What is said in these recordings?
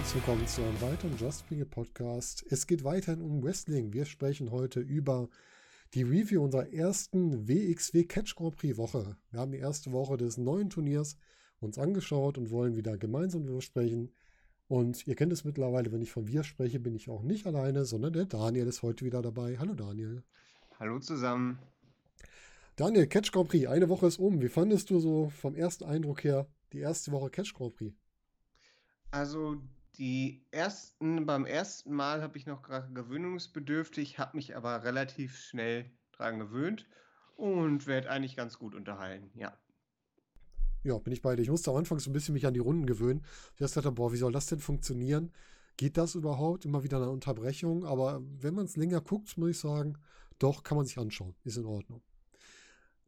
herzlich willkommen zu einem weiteren Just Bring Podcast. Es geht weiterhin um Wrestling. Wir sprechen heute über die Review unserer ersten WXW Catch Grand Prix Woche. Wir haben die erste Woche des neuen Turniers uns angeschaut und wollen wieder gemeinsam darüber sprechen. Und ihr kennt es mittlerweile, wenn ich von wir spreche, bin ich auch nicht alleine, sondern der Daniel ist heute wieder dabei. Hallo Daniel. Hallo zusammen. Daniel, Catch Grand Prix, eine Woche ist um. Wie fandest du so vom ersten Eindruck her die erste Woche Catch Grand Prix? Also die ersten, beim ersten Mal habe ich noch gewöhnungsbedürftig, habe mich aber relativ schnell dran gewöhnt und werde eigentlich ganz gut unterhalten, ja. Ja, bin ich bei dir. Ich musste am Anfang so ein bisschen mich an die Runden gewöhnen. Ich dachte, boah, wie soll das denn funktionieren? Geht das überhaupt? Immer wieder eine Unterbrechung. Aber wenn man es länger guckt, muss ich sagen, doch, kann man sich anschauen. Ist in Ordnung.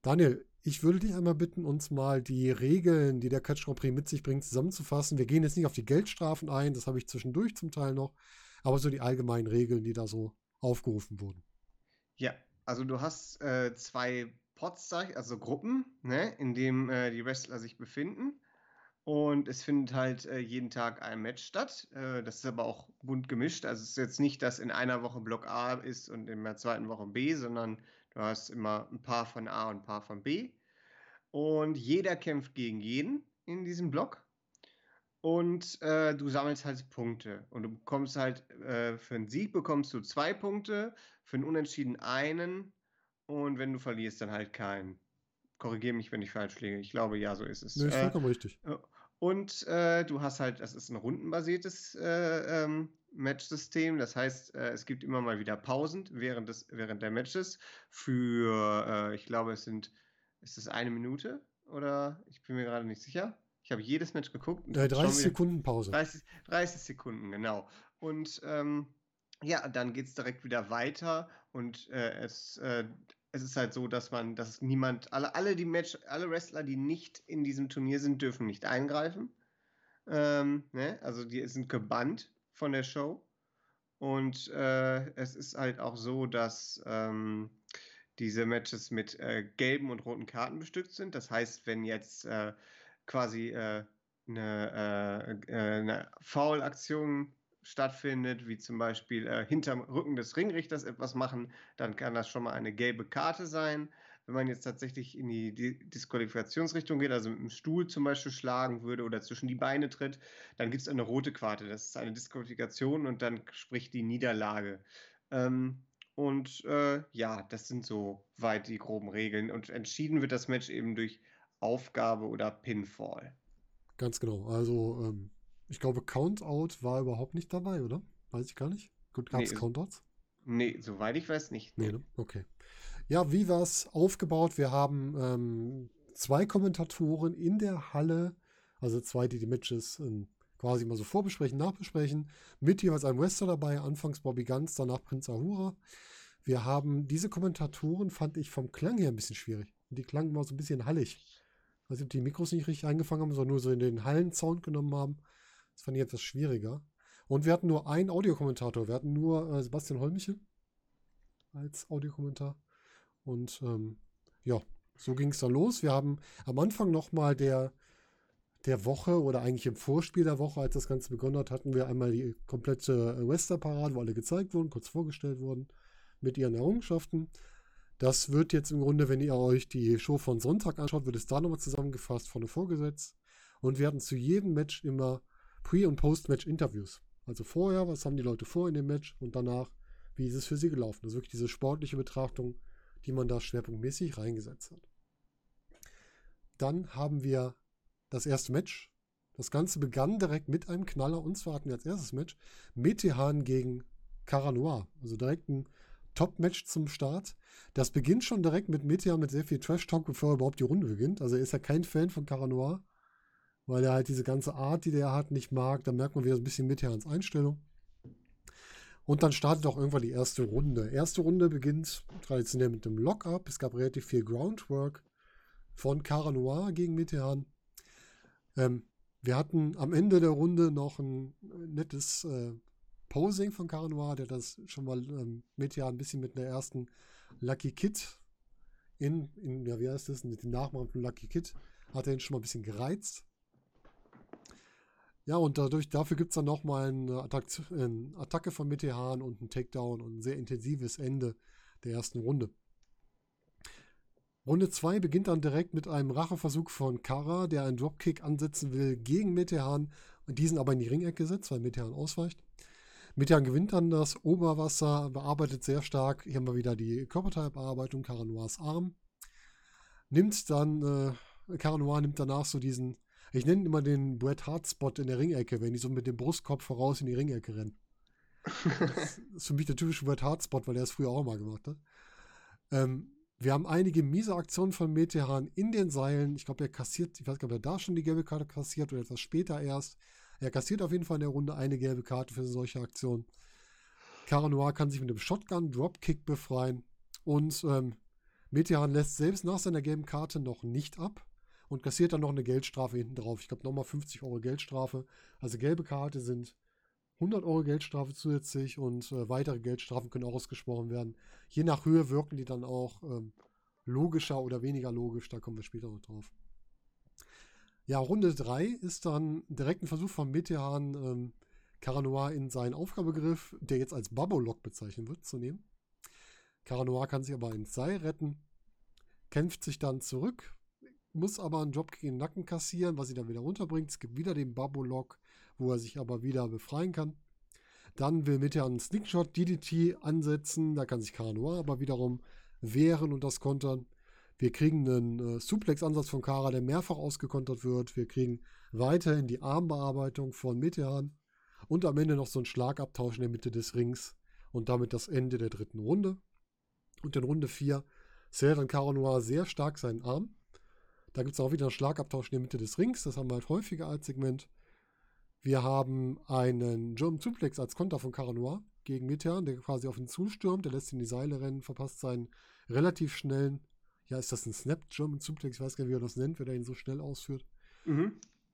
Daniel, ich würde dich einmal bitten, uns mal die Regeln, die der Catch Grand Prix mit sich bringt, zusammenzufassen. Wir gehen jetzt nicht auf die Geldstrafen ein, das habe ich zwischendurch zum Teil noch, aber so die allgemeinen Regeln, die da so aufgerufen wurden. Ja, also du hast äh, zwei Pots, also Gruppen, ne, in denen äh, die Wrestler sich befinden. Und es findet halt äh, jeden Tag ein Match statt. Äh, das ist aber auch bunt gemischt. Also es ist jetzt nicht, dass in einer Woche Block A ist und in der zweiten Woche B, sondern Du hast immer ein paar von A und ein paar von B. Und jeder kämpft gegen jeden in diesem Block. Und äh, du sammelst halt Punkte. Und du bekommst halt, äh, für einen Sieg bekommst du zwei Punkte, für einen Unentschieden einen. Und wenn du verlierst, dann halt keinen. Korrigiere mich, wenn ich falsch liege. Ich glaube, ja, so ist es. Nee, ist äh, vollkommen äh, richtig. Und äh, du hast halt, das ist ein rundenbasiertes äh, ähm, Matchsystem. Das heißt, äh, es gibt immer mal wieder Pausen während, des, während der Matches für, äh, ich glaube, es sind, ist es eine Minute oder ich bin mir gerade nicht sicher. Ich habe jedes Match geguckt. Äh, 30 Sekunden Pause. 30, 30 Sekunden, genau. Und ähm, ja, dann geht es direkt wieder weiter und äh, es, äh, es ist halt so, dass man, dass niemand, alle, alle die Match, alle Wrestler, die nicht in diesem Turnier sind, dürfen nicht eingreifen. Ähm, ne? Also die sind gebannt von der Show. Und äh, es ist halt auch so, dass ähm, diese Matches mit äh, gelben und roten Karten bestückt sind. Das heißt, wenn jetzt äh, quasi äh, eine, äh, äh, eine Foul-Aktion stattfindet, wie zum Beispiel hinterm Rücken des Ringrichters etwas machen, dann kann das schon mal eine gelbe Karte sein. Wenn man jetzt tatsächlich in die Disqualifikationsrichtung geht, also mit dem Stuhl zum Beispiel schlagen würde oder zwischen die Beine tritt, dann gibt es eine rote Karte. Das ist eine Disqualifikation und dann spricht die Niederlage. Ähm, und äh, ja, das sind so weit die groben Regeln. Und entschieden wird das Match eben durch Aufgabe oder Pinfall. Ganz genau. Also, ähm, ich glaube, Countout war überhaupt nicht dabei, oder? Weiß ich gar nicht. Gut, gab es nee, Countouts? Nee, soweit ich weiß nicht. Nee, ne? Okay. Ja, wie war es aufgebaut? Wir haben ähm, zwei Kommentatoren in der Halle, also zwei, die die Matches ähm, quasi mal so vorbesprechen, nachbesprechen, mit jeweils einem Wrestler dabei, anfangs Bobby Ganz, danach Prinz Ahura. Wir haben diese Kommentatoren, fand ich vom Klang her ein bisschen schwierig. Die klangen immer so ein bisschen hallig. Ich weiß nicht, ob die Mikros nicht richtig eingefangen haben, sondern nur so in den Hallensound genommen haben. Das fand ich etwas schwieriger. Und wir hatten nur einen Audiokommentator. Wir hatten nur äh, Sebastian Holmichel als Audiokommentar. Und ähm, ja, so ging es dann los. Wir haben am Anfang nochmal der, der Woche oder eigentlich im Vorspiel der Woche, als das Ganze begonnen hat, hatten wir einmal die komplette Western-Parade, wo alle gezeigt wurden, kurz vorgestellt wurden mit ihren Errungenschaften. Das wird jetzt im Grunde, wenn ihr euch die Show von Sonntag anschaut, wird es da nochmal zusammengefasst, vorne vorgesetzt. Und wir hatten zu jedem Match immer Pre- und Post-Match-Interviews. Also vorher, was haben die Leute vor in dem Match und danach, wie ist es für sie gelaufen. Ist wirklich diese sportliche Betrachtung die man da schwerpunktmäßig reingesetzt hat. Dann haben wir das erste Match. Das Ganze begann direkt mit einem Knaller und zwar hatten wir als erstes Match Metehan gegen Caranoir. Also direkt ein Top-Match zum Start. Das beginnt schon direkt mit Metehan mit sehr viel Trash-Talk, bevor überhaupt die Runde beginnt. Also er ist ja kein Fan von Caranoir, weil er halt diese ganze Art, die der hat, nicht mag. Da merkt man wieder so ein bisschen Metehans Einstellung. Und dann startet auch irgendwann die erste Runde. Erste Runde beginnt traditionell mit dem Lock-up. Es gab relativ viel Groundwork von Cara Noir gegen Metehan. Ähm, wir hatten am Ende der Runde noch ein nettes äh, Posing von Cara Noir, der das schon mal ähm, Metehan ein bisschen mit einer ersten Lucky Kid in, in ja, wie heißt das, mit dem Nachmachen von Lucky Kid, hat er ihn schon mal ein bisschen gereizt. Ja, und dadurch, dafür gibt es dann nochmal eine, Attack, eine Attacke von Metehan und einen Takedown und ein sehr intensives Ende der ersten Runde. Runde 2 beginnt dann direkt mit einem Racheversuch von Kara, der einen Dropkick ansetzen will gegen Metehan und diesen aber in die Ringecke setzt, weil Metehan ausweicht. Metehan gewinnt dann das Oberwasser, bearbeitet sehr stark. Hier haben wir wieder die Körperteilbearbeitung, Cara Noirs Arm. Nimmt dann, äh, Cara Noir nimmt danach so diesen ich nenne immer den Bret Hart Spot in der Ringecke, wenn die so mit dem Brustkorb voraus in die Ringecke rennen. das ist für mich der typische Bret Hart Spot, weil er es früher auch mal gemacht hat. Ähm, wir haben einige miese Aktionen von Metehan in den Seilen. Ich glaube, er kassiert, ich weiß gar nicht, ob er da schon die gelbe Karte kassiert oder etwas später erst. Er kassiert auf jeden Fall in der Runde eine gelbe Karte für solche Aktionen. Cara Noir kann sich mit dem Shotgun Dropkick befreien und ähm, Metehan lässt selbst nach seiner gelben Karte noch nicht ab und kassiert dann noch eine Geldstrafe hinten drauf. Ich glaube, nochmal 50 Euro Geldstrafe. Also gelbe Karte sind 100 Euro Geldstrafe zusätzlich und äh, weitere Geldstrafen können auch ausgesprochen werden. Je nach Höhe wirken die dann auch ähm, logischer oder weniger logisch. Da kommen wir später noch drauf. Ja, Runde 3 ist dann direkt ein Versuch von Metehan, ähm, Caranoir in seinen Aufgabegriff, der jetzt als Babolock bezeichnet wird, zu nehmen. Caranoir kann sich aber ins Seil retten, kämpft sich dann zurück, muss aber einen Job gegen den Nacken kassieren, was ihn dann wieder runterbringt. Es gibt wieder den Babolock, wo er sich aber wieder befreien kann. Dann will Mitte einen Slickshot DDT ansetzen, da kann sich Kara aber wiederum wehren und das kontern. Wir kriegen einen äh, Suplex-Ansatz von Kara, der mehrfach ausgekontert wird. Wir kriegen weiterhin die Armbearbeitung von Metehan und am Ende noch so einen Schlagabtausch in der Mitte des Rings und damit das Ende der dritten Runde. Und in Runde 4 zählt dann Kara Noir sehr stark seinen Arm da gibt es auch wieder einen Schlagabtausch in der Mitte des Rings. Das haben wir halt häufiger als Segment. Wir haben einen German Suplex als Konter von Caranoir gegen Metean, der quasi auf ihn zustürmt. Der lässt ihn in die Seile rennen, verpasst seinen relativ schnellen, ja, ist das ein Snap German Suplex? Ich weiß gar nicht, wie er das nennt, wenn er ihn so schnell ausführt. Mhm.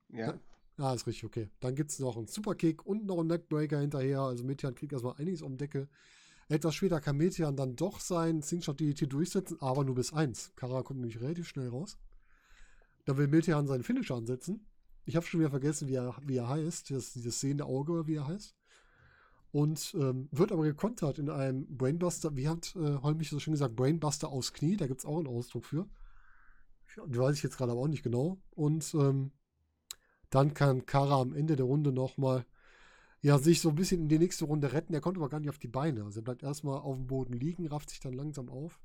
Ja. Ah, ist richtig, okay. Dann gibt es noch einen Superkick und noch einen Neckbreaker hinterher. Also Metean kriegt erstmal einiges um Decke. Etwas später kann Metean dann doch sein Slingshot DDT durchsetzen, aber nur bis 1. Kara kommt nämlich relativ schnell raus. Da will Miltehan seinen Finisher ansetzen. Ich habe schon wieder vergessen, wie er, wie er heißt. Das, dieses sehende Auge, wie er heißt. Und ähm, wird aber gekontert in einem Brainbuster. Wie hat äh, Holmich so schön gesagt? Brainbuster aus Knie. Da gibt es auch einen Ausdruck für. Die weiß ich jetzt gerade aber auch nicht genau. Und ähm, dann kann Kara am Ende der Runde nochmal ja, sich so ein bisschen in die nächste Runde retten. Er kommt aber gar nicht auf die Beine. Also er bleibt erstmal auf dem Boden liegen, rafft sich dann langsam auf.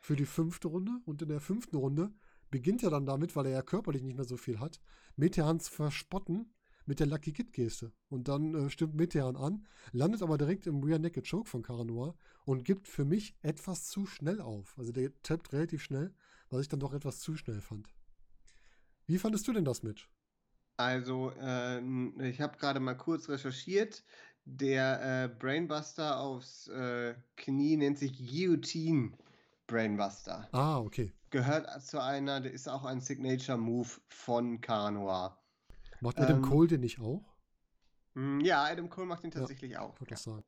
Für die fünfte Runde. Und in der fünften Runde beginnt ja dann damit, weil er ja körperlich nicht mehr so viel hat, Metehan zu verspotten mit der Lucky Kid Geste. Und dann äh, stimmt Metehan an, landet aber direkt im Rear Naked Choke von Caranoir und gibt für mich etwas zu schnell auf. Also der tappt relativ schnell, was ich dann doch etwas zu schnell fand. Wie fandest du denn das, Mitch? Also, äh, ich habe gerade mal kurz recherchiert. Der äh, Brainbuster aufs äh, Knie nennt sich Guillotine Brainbuster. Ah, okay gehört zu einer, der ist auch ein Signature-Move von Caranoir. Macht Adam ähm, Cole den nicht auch? Hm, ja, Adam Cole macht den tatsächlich ja, auch. Ja. Sagen.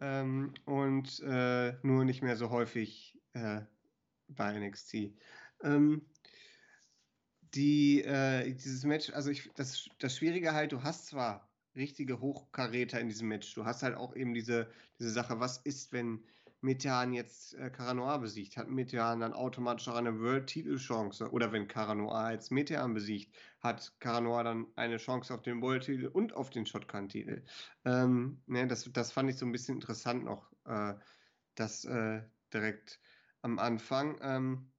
Ähm, und äh, nur nicht mehr so häufig äh, bei NXT. Ähm, die, äh, dieses Match, also ich, das, das Schwierige halt, du hast zwar richtige Hochkaräter in diesem Match, du hast halt auch eben diese, diese Sache, was ist, wenn Metehan jetzt äh, Caranoir besiegt, hat Metehan dann automatisch auch eine World-Titel-Chance. Oder wenn Caranoir jetzt Metehan besiegt, hat Caranoir dann eine Chance auf den World-Titel und auf den Shotgun-Titel. Ähm, ne, das, das fand ich so ein bisschen interessant noch, äh, das äh, direkt am Anfang. Ähm,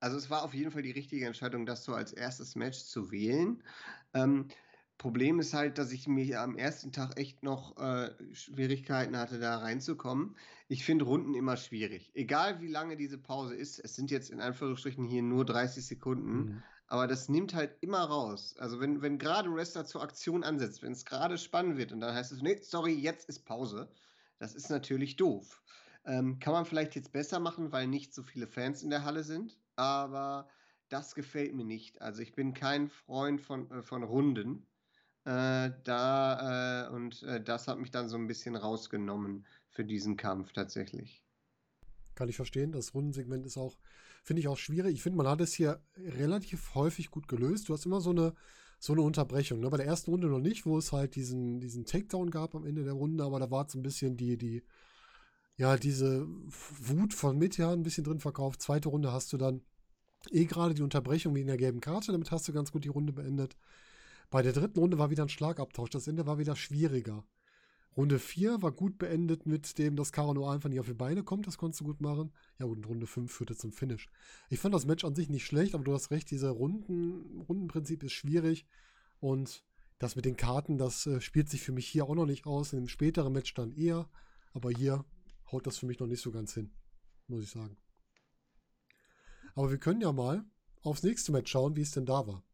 also es war auf jeden Fall die richtige Entscheidung, das so als erstes Match zu wählen. Ähm, Problem ist halt, dass ich mir am ersten Tag echt noch äh, Schwierigkeiten hatte, da reinzukommen. Ich finde Runden immer schwierig. Egal wie lange diese Pause ist, es sind jetzt in Anführungsstrichen hier nur 30 Sekunden, mhm. aber das nimmt halt immer raus. Also wenn, wenn gerade ein Wrestler zur Aktion ansetzt, wenn es gerade spannend wird und dann heißt es, nee, sorry, jetzt ist Pause, das ist natürlich doof. Ähm, kann man vielleicht jetzt besser machen, weil nicht so viele Fans in der Halle sind, aber das gefällt mir nicht. Also ich bin kein Freund von, äh, von Runden. Äh, da äh, und äh, das hat mich dann so ein bisschen rausgenommen für diesen Kampf tatsächlich. Kann ich verstehen. Das Rundensegment ist auch Finde ich auch schwierig. Ich finde, man hat es hier relativ häufig gut gelöst. Du hast immer so eine, so eine Unterbrechung. Ne? Bei der ersten Runde noch nicht, wo es halt diesen, diesen Takedown gab am Ende der Runde, aber da war so ein bisschen die, die, ja, diese Wut von Mitja ein bisschen drin verkauft. Zweite Runde hast du dann eh gerade die Unterbrechung wie in der gelben Karte, damit hast du ganz gut die Runde beendet. Bei der dritten Runde war wieder ein Schlagabtausch. Das Ende war wieder schwieriger. Runde 4 war gut beendet mit dem, dass Kara einfach nicht auf die Beine kommt. Das konntest du gut machen. Ja, und Runde 5 führte zum Finish. Ich fand das Match an sich nicht schlecht, aber du hast recht, dieser Runden, Rundenprinzip ist schwierig. Und das mit den Karten, das äh, spielt sich für mich hier auch noch nicht aus. In dem späteren Match dann eher. Aber hier haut das für mich noch nicht so ganz hin. Muss ich sagen. Aber wir können ja mal aufs nächste Match schauen, wie es denn da war.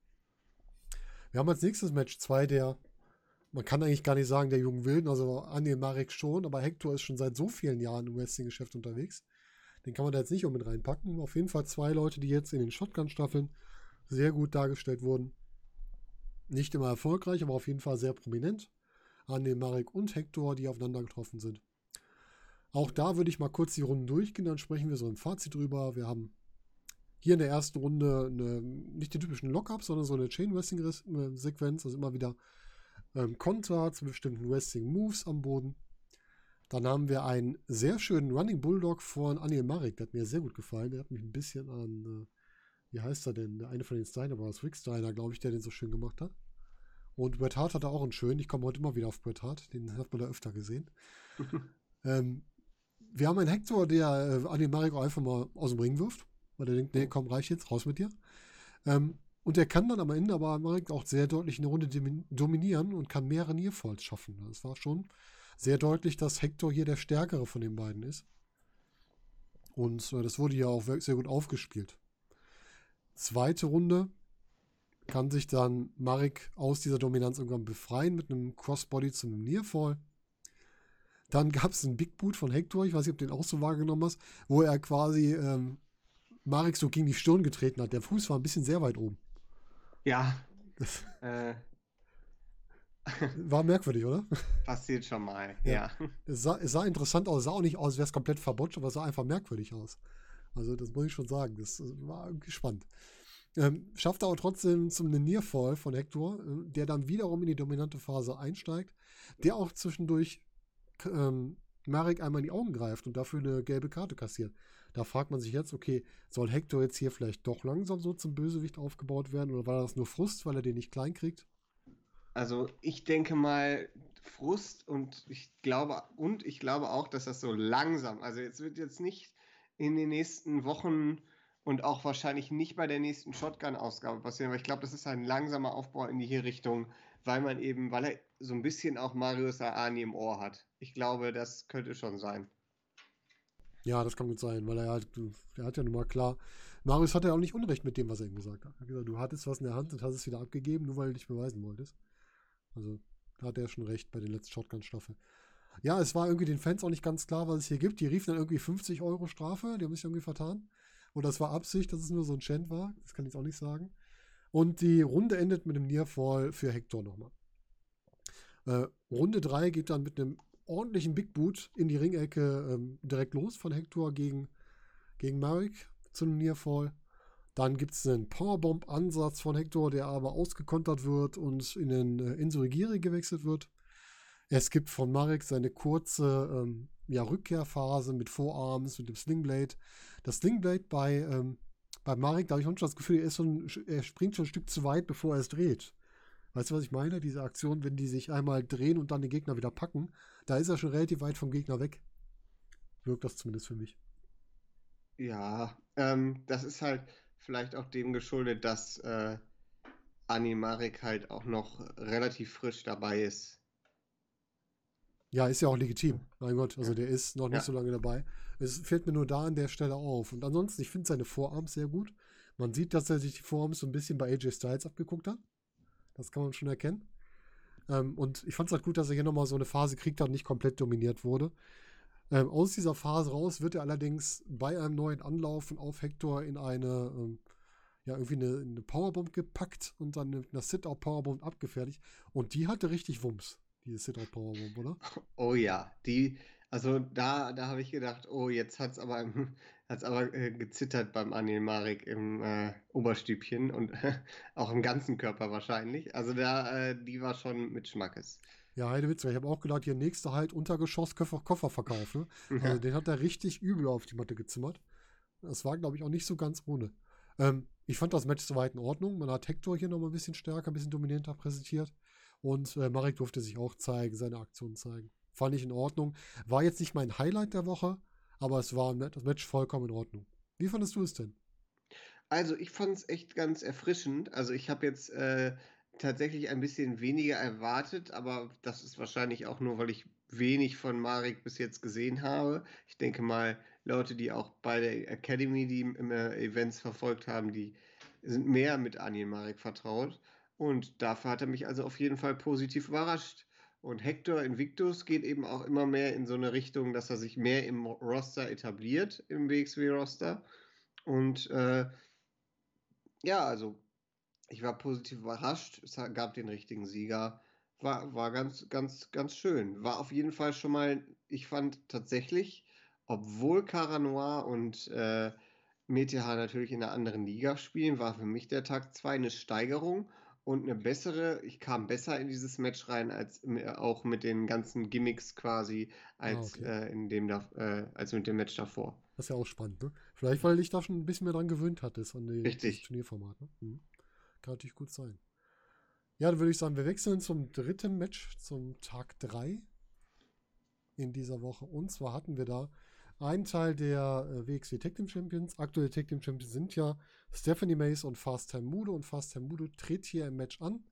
Wir haben als nächstes Match zwei der man kann eigentlich gar nicht sagen, der jungen Wilden, also Anil Marek schon, aber Hector ist schon seit so vielen Jahren im Wrestling-Geschäft unterwegs. Den kann man da jetzt nicht mit reinpacken. Auf jeden Fall zwei Leute, die jetzt in den Shotgun-Staffeln sehr gut dargestellt wurden. Nicht immer erfolgreich, aber auf jeden Fall sehr prominent. Anil Marek und Hector, die aufeinander getroffen sind. Auch da würde ich mal kurz die Runden durchgehen, dann sprechen wir so im Fazit drüber. Wir haben hier in der ersten Runde eine, nicht den typischen Lockup, sondern so eine Chain-Wrestling-Sequenz, also immer wieder ähm, Konter zu bestimmten Wrestling-Moves am Boden. Dann haben wir einen sehr schönen Running Bulldog von Anil Marek, der hat mir sehr gut gefallen. Der hat mich ein bisschen an, äh, wie heißt er denn? Der eine von den Steiner Brothers, Rick Steiner, glaube ich, der den so schön gemacht hat. Und Bret Hart hatte auch einen schönen. Ich komme heute immer wieder auf Bret Hart, den hat man da öfter gesehen. ähm, wir haben einen Hector, der äh, Anil Marek auch einfach mal aus dem Ring wirft, weil der denkt, nee, komm, reich jetzt, raus mit dir. Ähm, und er kann dann am Ende aber auch sehr deutlich eine Runde dominieren und kann mehrere Nearfalls schaffen. Das war schon sehr deutlich, dass Hector hier der stärkere von den beiden ist. Und äh, das wurde ja auch sehr gut aufgespielt. Zweite Runde kann sich dann Marek aus dieser Dominanz irgendwann befreien mit einem Crossbody zu einem Nearfall. Dann gab es einen Big Boot von Hector, ich weiß nicht, ob du den auch so wahrgenommen hast, wo er quasi ähm, Marek so gegen die Stirn getreten hat. Der Fuß war ein bisschen sehr weit oben. Ja. äh. War merkwürdig, oder? Passiert schon mal, ja. ja. Es, sah, es, sah, interessant aus, es sah auch nicht aus, als wäre es komplett verbotscht, aber es sah einfach merkwürdig aus. Also, das muss ich schon sagen. Das war gespannt. Ähm, schafft aber trotzdem zum Nearfall von Hector, äh, der dann wiederum in die dominante Phase einsteigt, der auch zwischendurch ähm, Marek einmal in die Augen greift und dafür eine gelbe Karte kassiert. Da fragt man sich jetzt, okay, soll Hector jetzt hier vielleicht doch langsam so zum Bösewicht aufgebaut werden oder war das nur Frust, weil er den nicht klein kriegt? Also ich denke mal Frust und ich glaube und ich glaube auch, dass das so langsam, also jetzt wird jetzt nicht in den nächsten Wochen und auch wahrscheinlich nicht bei der nächsten Shotgun-Ausgabe passieren, aber ich glaube, das ist ein langsamer Aufbau in die Richtung, weil man eben, weil er so ein bisschen auch Marius Aani im Ohr hat. Ich glaube, das könnte schon sein. Ja, das kann gut sein, weil er halt, er hat ja nun mal klar, Marius hat ja auch nicht Unrecht mit dem, was er ihm gesagt hat. Er hat gesagt, du hattest was in der Hand und hast es wieder abgegeben, nur weil du dich beweisen wolltest. Also, da hat er schon recht bei den letzten Shotgun-Staffeln. Ja, es war irgendwie den Fans auch nicht ganz klar, was es hier gibt. Die riefen dann irgendwie 50 Euro Strafe, die haben sich irgendwie vertan. Und das war Absicht, dass es nur so ein Chant war. Das kann ich auch nicht sagen. Und die Runde endet mit einem Nearfall für Hector nochmal. Äh, Runde 3 geht dann mit einem ordentlichen Big Boot in die Ringecke ähm, direkt los von Hector gegen, gegen Marek zum Nearfall. Dann gibt es einen Powerbomb-Ansatz von Hector, der aber ausgekontert wird und in den äh, Insurigiri gewechselt wird. Es gibt von Marek seine kurze ähm, ja, Rückkehrphase mit Vorarms, mit dem Slingblade. Das Slingblade bei, ähm, bei Marek, da habe ich schon das Gefühl, er, schon, er springt schon ein Stück zu weit, bevor er es dreht. Weißt du, was ich meine? Diese Aktion, wenn die sich einmal drehen und dann den Gegner wieder packen, da ist er schon relativ weit vom Gegner weg. Wirkt das zumindest für mich. Ja, ähm, das ist halt vielleicht auch dem geschuldet, dass äh, Animarik halt auch noch relativ frisch dabei ist. Ja, ist ja auch legitim. Mein Gott, also der ist noch nicht ja. so lange dabei. Es fällt mir nur da an der Stelle auf. Und ansonsten, ich finde seine Vorarms sehr gut. Man sieht, dass er sich die Vorarms so ein bisschen bei AJ Styles abgeguckt hat. Das kann man schon erkennen. Ähm, und ich fand es halt gut, dass er hier nochmal so eine Phase kriegt und nicht komplett dominiert wurde. Ähm, aus dieser Phase raus wird er allerdings bei einem neuen Anlaufen auf Hector in eine, ähm, ja, irgendwie eine, eine, Powerbomb gepackt und dann mit einer Sit-Out-Powerbomb abgefertigt. Und die hatte richtig Wumms, diese Sit-Out-Powerbomb, oder? Oh ja, die, Also da, da habe ich gedacht, oh, jetzt hat es aber, hat's aber äh, gezittert beim Anil Marek im äh, Oberstübchen und auch im ganzen Körper wahrscheinlich. Also da, äh, die war schon mit Schmackes. Ja, Heidewitz, ich habe auch gedacht, hier nächster halt Untergeschoss Koffer, Kofferverkauf. Ne? Also den hat er richtig übel auf die Matte gezimmert. Das war, glaube ich, auch nicht so ganz ohne. Ähm, ich fand das Match soweit in Ordnung. Man hat Hector hier nochmal ein bisschen stärker, ein bisschen dominanter präsentiert. Und äh, Marek durfte sich auch zeigen, seine Aktionen zeigen. Fand ich in Ordnung. War jetzt nicht mein Highlight der Woche, aber es war das Match vollkommen in Ordnung. Wie fandest du es denn? Also ich fand es echt ganz erfrischend. Also ich habe jetzt äh, tatsächlich ein bisschen weniger erwartet, aber das ist wahrscheinlich auch nur, weil ich wenig von Marek bis jetzt gesehen habe. Ich denke mal, Leute, die auch bei der Academy die immer Events verfolgt haben, die sind mehr mit Anil Marek vertraut. Und dafür hat er mich also auf jeden Fall positiv überrascht. Und Hector Invictus geht eben auch immer mehr in so eine Richtung, dass er sich mehr im Roster etabliert, im WXW-Roster. Und äh, ja, also ich war positiv überrascht. Es gab den richtigen Sieger. War, war ganz, ganz, ganz schön. War auf jeden Fall schon mal, ich fand tatsächlich, obwohl Cara Noir und äh, Meteor natürlich in einer anderen Liga spielen, war für mich der Tag 2 eine Steigerung und eine bessere, ich kam besser in dieses Match rein, als auch mit den ganzen Gimmicks quasi, ah, als, ah, okay. äh, in dem da, äh, als mit dem Match davor. Das ist ja auch spannend, ne? Vielleicht, weil dich da schon ein bisschen mehr dran gewöhnt hattest an die, das Turnierformat. Ne? Mhm. Kann natürlich gut sein. Ja, dann würde ich sagen, wir wechseln zum dritten Match, zum Tag 3 in dieser Woche. Und zwar hatten wir da einen Teil der äh, WXW Tag Team Champions. Aktuelle Tag Team Champions sind ja Stephanie Mace und Fast Time Mudo. Und Fast Time Mudo tritt hier im Match an.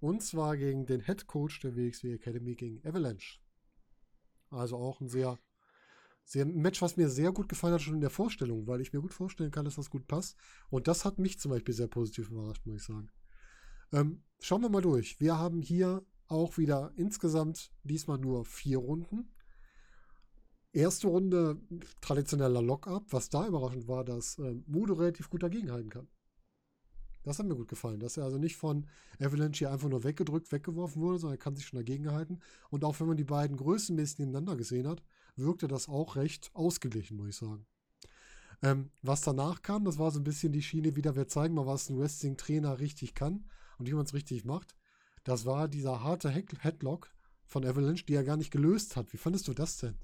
Und zwar gegen den Head Coach der WXW Academy, gegen Avalanche. Also auch ein sehr, sehr ein Match, was mir sehr gut gefallen hat, schon in der Vorstellung, weil ich mir gut vorstellen kann, dass das gut passt. Und das hat mich zum Beispiel sehr positiv überrascht, muss ich sagen. Ähm, schauen wir mal durch. Wir haben hier auch wieder insgesamt diesmal nur vier Runden. Erste Runde traditioneller Lock-up. Was da überraschend war, dass äh, Mudo relativ gut dagegenhalten kann. Das hat mir gut gefallen, dass er also nicht von Avalanche hier einfach nur weggedrückt, weggeworfen wurde, sondern er kann sich schon dagegen halten. Und auch wenn man die beiden Größen mäßig nebeneinander gesehen hat, wirkte das auch recht ausgeglichen, muss ich sagen. Ähm, was danach kam, das war so ein bisschen die Schiene wieder, wir zeigen mal, was ein Wrestling-Trainer richtig kann und wie man es richtig macht. Das war dieser harte Headlock von Avalanche, die er gar nicht gelöst hat. Wie fandest du das denn?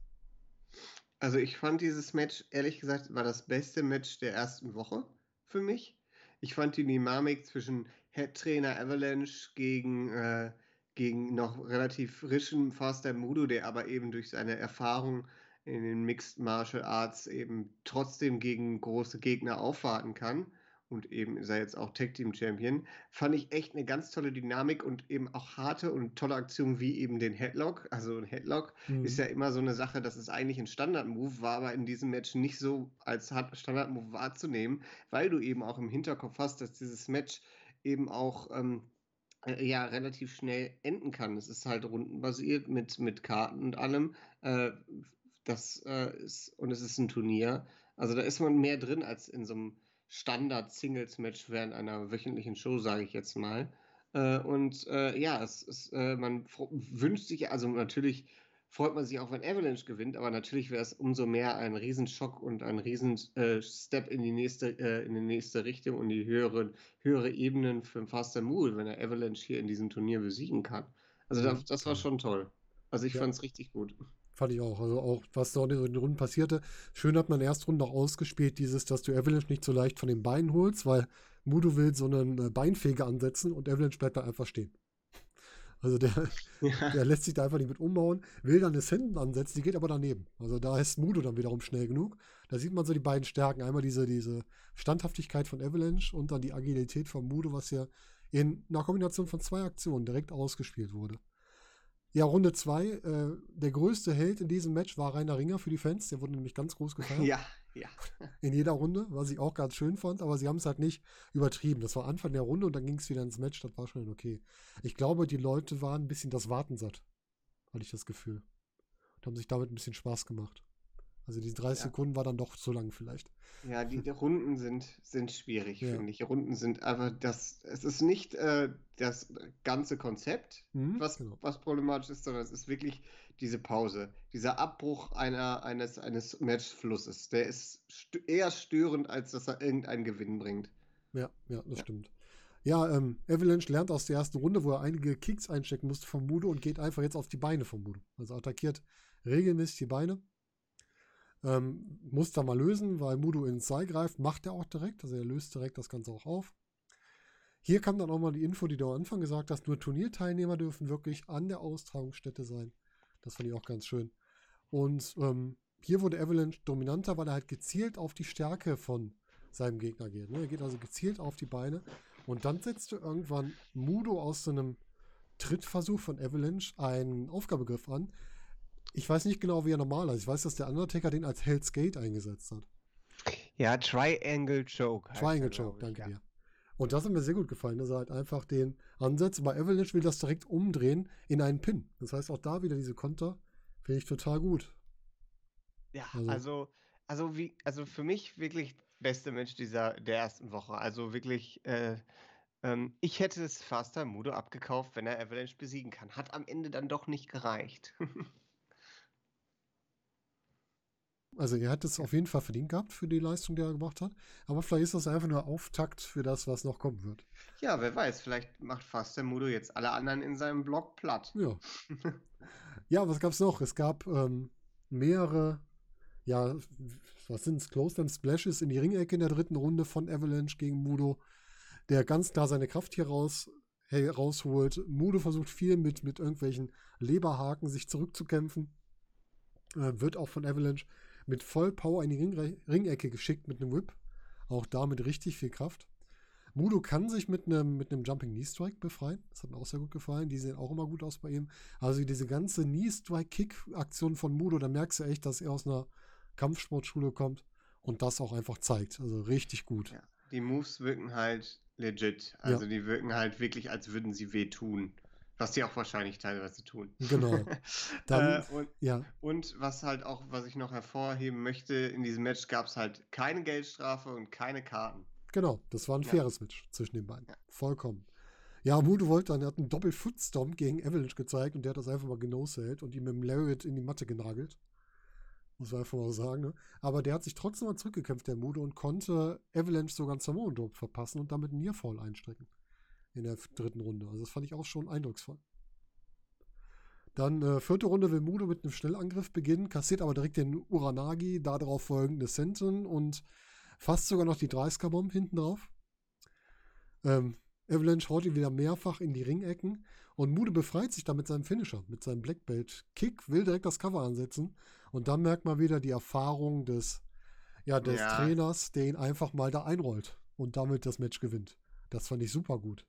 Also ich fand dieses Match, ehrlich gesagt, war das beste Match der ersten Woche für mich. Ich fand die Dynamik zwischen Head-Trainer Avalanche gegen, äh, gegen noch relativ frischen Faster Mudo, der aber eben durch seine Erfahrung in den Mixed Martial Arts eben trotzdem gegen große Gegner aufwarten kann und eben ist er jetzt auch Tag Team Champion, fand ich echt eine ganz tolle Dynamik und eben auch harte und tolle Aktionen wie eben den Headlock. Also ein Headlock mhm. ist ja immer so eine Sache, das ist eigentlich ein Standard-Move, war aber in diesem Match nicht so als Standard-Move wahrzunehmen, weil du eben auch im Hinterkopf hast, dass dieses Match eben auch ähm, äh, ja relativ schnell enden kann. Es ist halt rundenbasiert mit, mit Karten und allem. Äh, das äh, ist, und es ist ein Turnier. Also da ist man mehr drin als in so einem Standard-Singles-Match während einer wöchentlichen Show, sage ich jetzt mal. Äh, und äh, ja, es, es äh, man wünscht sich, also natürlich freut man sich auch, wenn Avalanche gewinnt, aber natürlich wäre es umso mehr ein Riesenschock und ein Riesenstep in die nächste, äh, in die nächste Richtung und die höhere, höhere Ebenen für Faster Mool, wenn er Avalanche hier in diesem Turnier besiegen kann. Also das, das war schon toll. Also ich ja. fand es richtig gut. Fand ich auch. Also auch, was da in den Runden passierte. Schön hat man erst Runde noch ausgespielt, dieses, dass du Avalanche nicht so leicht von den Beinen holst, weil Mudo will so einen äh, Beinfeger ansetzen und Avalanche bleibt da einfach stehen. Also der, ja. der lässt sich da einfach nicht mit umbauen, will dann das Händen ansetzen, die geht aber daneben. Also da ist Mudo dann wiederum schnell genug. Da sieht man so die beiden Stärken. Einmal diese, diese Standhaftigkeit von Avalanche und dann die Agilität von Mudo, was ja in einer Kombination von zwei Aktionen direkt ausgespielt wurde. Ja, Runde 2. Äh, der größte Held in diesem Match war Rainer Ringer für die Fans. Der wurde nämlich ganz groß gefeiert. Ja, ja. In jeder Runde, was ich auch ganz schön fand, aber sie haben es halt nicht übertrieben. Das war Anfang der Runde und dann ging es wieder ins Match. Das war schon okay. Ich glaube, die Leute waren ein bisschen das Warten satt. Hatte ich das Gefühl. Und haben sich damit ein bisschen Spaß gemacht. Also die 30 ja. Sekunden war dann doch zu lang vielleicht. Ja, die, die Runden sind, sind schwierig, ja. finde ich. Die Runden sind einfach das, es ist nicht äh, das ganze Konzept, mhm, was, genau. was problematisch ist, sondern es ist wirklich diese Pause, dieser Abbruch einer, eines, eines Matchflusses. Der ist st eher störend, als dass er irgendeinen Gewinn bringt. Ja, ja, das ja. stimmt. Ja, ähm, Avalanche lernt aus der ersten Runde, wo er einige Kicks einstecken musste von Mudo und geht einfach jetzt auf die Beine von Mudo. Also attackiert regelmäßig die Beine. Ähm, muss da mal lösen, weil Mudo ins Seil greift, macht er auch direkt. Also er löst direkt das Ganze auch auf. Hier kam dann auch mal die Info, die du am Anfang gesagt hast, nur Turnierteilnehmer dürfen wirklich an der Austragungsstätte sein. Das fand ich auch ganz schön. Und ähm, hier wurde Avalanche dominanter, weil er halt gezielt auf die Stärke von seinem Gegner geht. Ne? Er geht also gezielt auf die Beine. Und dann setzt du irgendwann Mudo aus so einem Trittversuch von Avalanche einen Aufgabegriff an, ich weiß nicht genau, wie er normal ist. Ich weiß, dass der Undertaker den als Hell's Gate eingesetzt hat. Ja, Triangle Choke. Triangle Choke, danke ja. dir. Und das hat mir sehr gut gefallen, dass er halt einfach den ansetzt. Bei Avalanche will das direkt umdrehen in einen Pin. Das heißt, auch da wieder diese Konter finde ich total gut. Ja, also, also, also, wie, also für mich wirklich beste Mensch dieser der ersten Woche. Also wirklich, äh, ähm, ich hätte es Faster Mudo abgekauft, wenn er Avalanche besiegen kann. Hat am Ende dann doch nicht gereicht. Also er hat es auf jeden Fall verdient gehabt für die Leistung, die er gemacht hat. Aber vielleicht ist das einfach nur Auftakt für das, was noch kommen wird. Ja, wer weiß, vielleicht macht fast der Mudo jetzt alle anderen in seinem Blog platt. Ja. ja, was gab es noch? Es gab ähm, mehrere, ja, was sind es? Close and Splashes in die Ringecke in der dritten Runde von Avalanche gegen Mudo, der ganz klar seine Kraft hier raus, hey, rausholt. Mudo versucht viel mit, mit irgendwelchen Leberhaken sich zurückzukämpfen. Äh, wird auch von Avalanche mit Vollpower in die Ring Ringecke geschickt mit einem Whip. Auch da mit richtig viel Kraft. Mudo kann sich mit einem, mit einem Jumping Knee Strike befreien. Das hat mir auch sehr gut gefallen. Die sehen auch immer gut aus bei ihm. Also diese ganze Knee Strike Kick Aktion von Mudo, da merkst du echt, dass er aus einer Kampfsportschule kommt und das auch einfach zeigt. Also richtig gut. Ja, die Moves wirken halt legit. Also ja. die wirken halt wirklich, als würden sie wehtun. Was die auch wahrscheinlich teilweise tun. Genau. Dann, äh, und, ja. und was halt auch, was ich noch hervorheben möchte, in diesem Match gab es halt keine Geldstrafe und keine Karten. Genau, das war ein ja. faires Match zwischen den beiden. Ja. Vollkommen. Ja, Mudo wollte dann, er hat einen Doppel-Footstomp gegen Avalanche gezeigt und der hat das einfach mal genoselt und ihm mit dem Lariat in die Matte genagelt. Muss man einfach mal sagen, ne? Aber der hat sich trotzdem mal zurückgekämpft, der Mudo, und konnte Avalanche sogar einen samoan verpassen und damit einen Nearfall einstrecken in der dritten Runde. Also das fand ich auch schon eindrucksvoll. Dann äh, vierte Runde will Mudo mit einem Schnellangriff beginnen, kassiert aber direkt den Uranagi, darauf folgende Senton und fast sogar noch die 30er-Bomb hinten drauf. Ähm, Avalanche haut ihn wieder mehrfach in die Ringecken und Mude befreit sich dann mit seinem Finisher, mit seinem Black Belt Kick, will direkt das Cover ansetzen und dann merkt man wieder die Erfahrung des, ja, des ja. Trainers, der ihn einfach mal da einrollt und damit das Match gewinnt. Das fand ich super gut.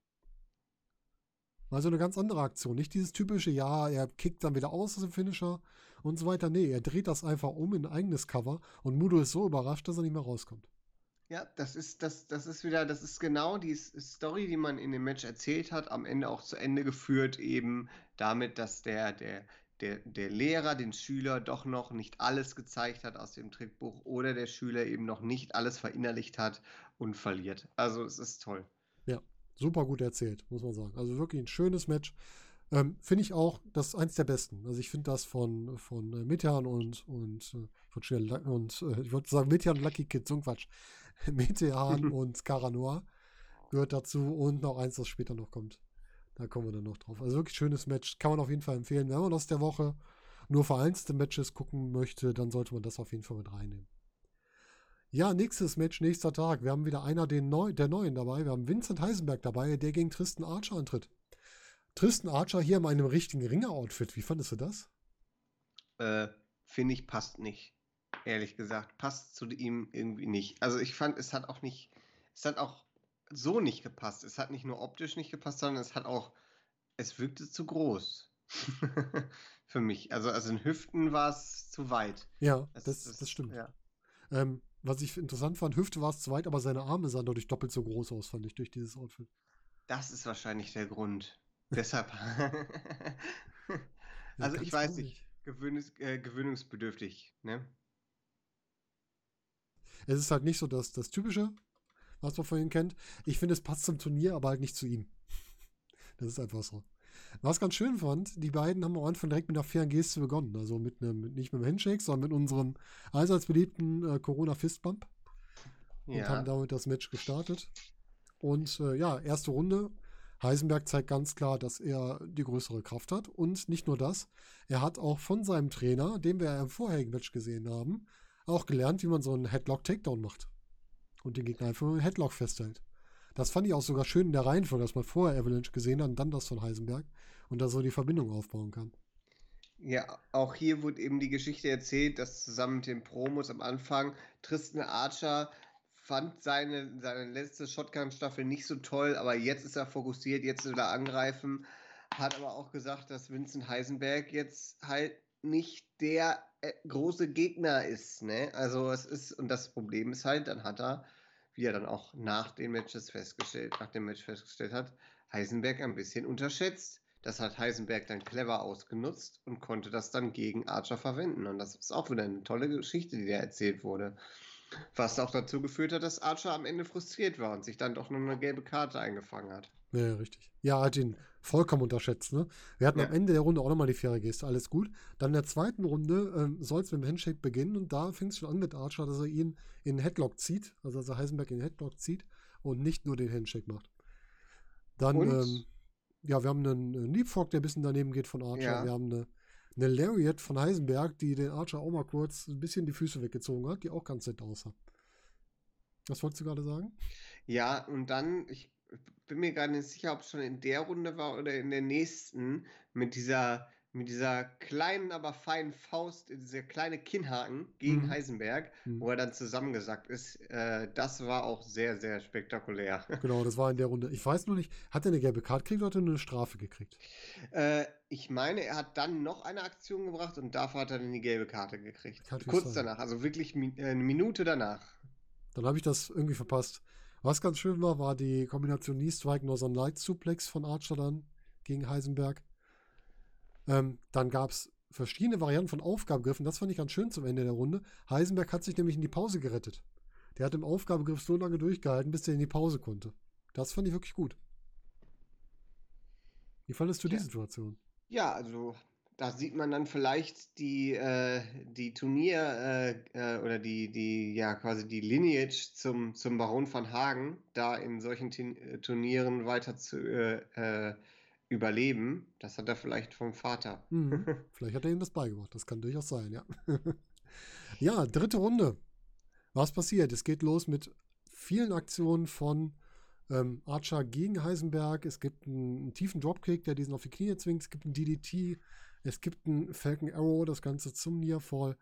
Also eine ganz andere Aktion. Nicht dieses typische, ja, er kickt dann wieder aus aus dem Finisher und so weiter. Nee, er dreht das einfach um in ein eigenes Cover und Mudo ist so überrascht, dass er nicht mehr rauskommt. Ja, das ist, das, das ist wieder, das ist genau die Story, die man in dem Match erzählt hat, am Ende auch zu Ende geführt, eben damit, dass der, der, der, der Lehrer den Schüler doch noch nicht alles gezeigt hat aus dem Trickbuch oder der Schüler eben noch nicht alles verinnerlicht hat und verliert. Also es ist toll. Super gut erzählt, muss man sagen. Also wirklich ein schönes Match. Ähm, finde ich auch, das ist eins der besten. Also ich finde das von, von äh, Metehan und, und, äh, ich wollte schnell, und, äh, ich wollte sagen Metehan und Lucky Kid, so ein Quatsch. Metehan und Caranoa gehört dazu und noch eins, das später noch kommt. Da kommen wir dann noch drauf. Also wirklich schönes Match. Kann man auf jeden Fall empfehlen. Wenn man aus der Woche nur vereinzelte Matches gucken möchte, dann sollte man das auf jeden Fall mit reinnehmen. Ja, nächstes Match, nächster Tag. Wir haben wieder einer den Neu der Neuen dabei. Wir haben Vincent Heisenberg dabei, der gegen Tristan Archer antritt. Tristan Archer hier in einem richtigen Ringer-Outfit. Wie fandest du das? Äh, Finde ich passt nicht. Ehrlich gesagt. Passt zu ihm irgendwie nicht. Also ich fand, es hat auch nicht, es hat auch so nicht gepasst. Es hat nicht nur optisch nicht gepasst, sondern es hat auch, es wirkte zu groß. Für mich. Also, also in Hüften war es zu weit. Ja, das, das, das stimmt. Ja. Ähm, was ich interessant fand, Hüfte war es zu weit, aber seine Arme sahen dadurch doppelt so groß aus, fand ich, durch dieses Outfit. Das ist wahrscheinlich der Grund. Deshalb. also ja, ich weiß nicht, gewöhnungs äh, gewöhnungsbedürftig, ne? Es ist halt nicht so das, das Typische, was man von ihm kennt. Ich finde, es passt zum Turnier, aber halt nicht zu ihm. Das ist einfach so. Was ganz schön fand, die beiden haben am Anfang direkt mit einer fairen Geste begonnen. Also mit einem, nicht mit einem Handshake, sondern mit unserem allseits beliebten äh, Corona-Fistbump. Und ja. haben damit das Match gestartet. Und äh, ja, erste Runde. Heisenberg zeigt ganz klar, dass er die größere Kraft hat. Und nicht nur das, er hat auch von seinem Trainer, den wir im vorherigen Match gesehen haben, auch gelernt, wie man so einen Headlock-Takedown macht. Und den Gegner einfach mit einem Headlock festhält. Das fand ich auch sogar schön in der Reihenfolge, dass man vorher Avalanche gesehen hat und dann das von Heisenberg und da so die Verbindung aufbauen kann. Ja, auch hier wurde eben die Geschichte erzählt, dass zusammen mit den Promos am Anfang Tristan Archer fand seine, seine letzte Shotgun-Staffel nicht so toll, aber jetzt ist er fokussiert, jetzt will er angreifen. Hat aber auch gesagt, dass Vincent Heisenberg jetzt halt nicht der äh, große Gegner ist. Ne? Also es ist, und das Problem ist halt, dann hat er, wie er dann auch nach den Matches festgestellt, nach dem Match festgestellt hat, Heisenberg ein bisschen unterschätzt. Das hat Heisenberg dann clever ausgenutzt und konnte das dann gegen Archer verwenden. Und das ist auch wieder eine tolle Geschichte, die da erzählt wurde. Was auch dazu geführt hat, dass Archer am Ende frustriert war und sich dann doch nur eine gelbe Karte eingefangen hat. Ja, richtig. Ja, hat ihn vollkommen unterschätzt. Ne? Wir hatten ja. am Ende der Runde auch nochmal die faire Geste, alles gut. Dann in der zweiten Runde ähm, soll es mit dem Handshake beginnen und da fing es schon an mit Archer, dass er ihn in den Headlock zieht, also dass er Heisenberg in den Headlock zieht und nicht nur den Handshake macht. Dann ähm, ja, wir haben einen, einen Leapfrog, der ein bisschen daneben geht von Archer. Ja. Wir haben eine, eine Lariat von Heisenberg, die den Archer auch mal kurz ein bisschen die Füße weggezogen hat, die auch ganz nett aussah. Was wolltest du gerade sagen? Ja, und dann, ich bin mir gar nicht sicher, ob es schon in der Runde war oder in der nächsten, mit dieser mit dieser kleinen, aber feinen Faust, dieser kleine Kinnhaken gegen mhm. Heisenberg, mhm. wo er dann zusammengesackt ist. Äh, das war auch sehr, sehr spektakulär. Genau, das war in der Runde. Ich weiß nur nicht, hat er eine gelbe Karte gekriegt oder hat er eine Strafe gekriegt? Äh, ich meine, er hat dann noch eine Aktion gebracht und dafür hat er dann die gelbe Karte gekriegt. Kurz sein. danach, also wirklich äh, eine Minute danach. Dann habe ich das irgendwie verpasst. Was ganz schön war, war die Kombination Knee Strike Northern Light Suplex von Archer dann gegen Heisenberg. Ähm, dann gab es verschiedene Varianten von Aufgabegriffen. Das fand ich ganz schön zum Ende der Runde. Heisenberg hat sich nämlich in die Pause gerettet. Der hat im Aufgabegriff so lange durchgehalten, bis er in die Pause konnte. Das fand ich wirklich gut. Wie fandest du ja. die Situation? Ja, also da sieht man dann vielleicht die, äh, die Turnier äh, äh, oder die, die, ja, quasi die Lineage zum, zum Baron von Hagen, da in solchen Turnieren weiter zu, äh, äh, überleben. Das hat er vielleicht vom Vater. Mhm. Vielleicht hat er ihm das beigebracht. Das kann durchaus sein, ja. ja, dritte Runde. Was passiert? Es geht los mit vielen Aktionen von ähm, Archer gegen Heisenberg. Es gibt einen, einen, tiefen Dropkick, der diesen auf die Knie zwingt. Es gibt einen DDT. Es gibt einen Falcon Arrow, das Ganze zum Nearfall.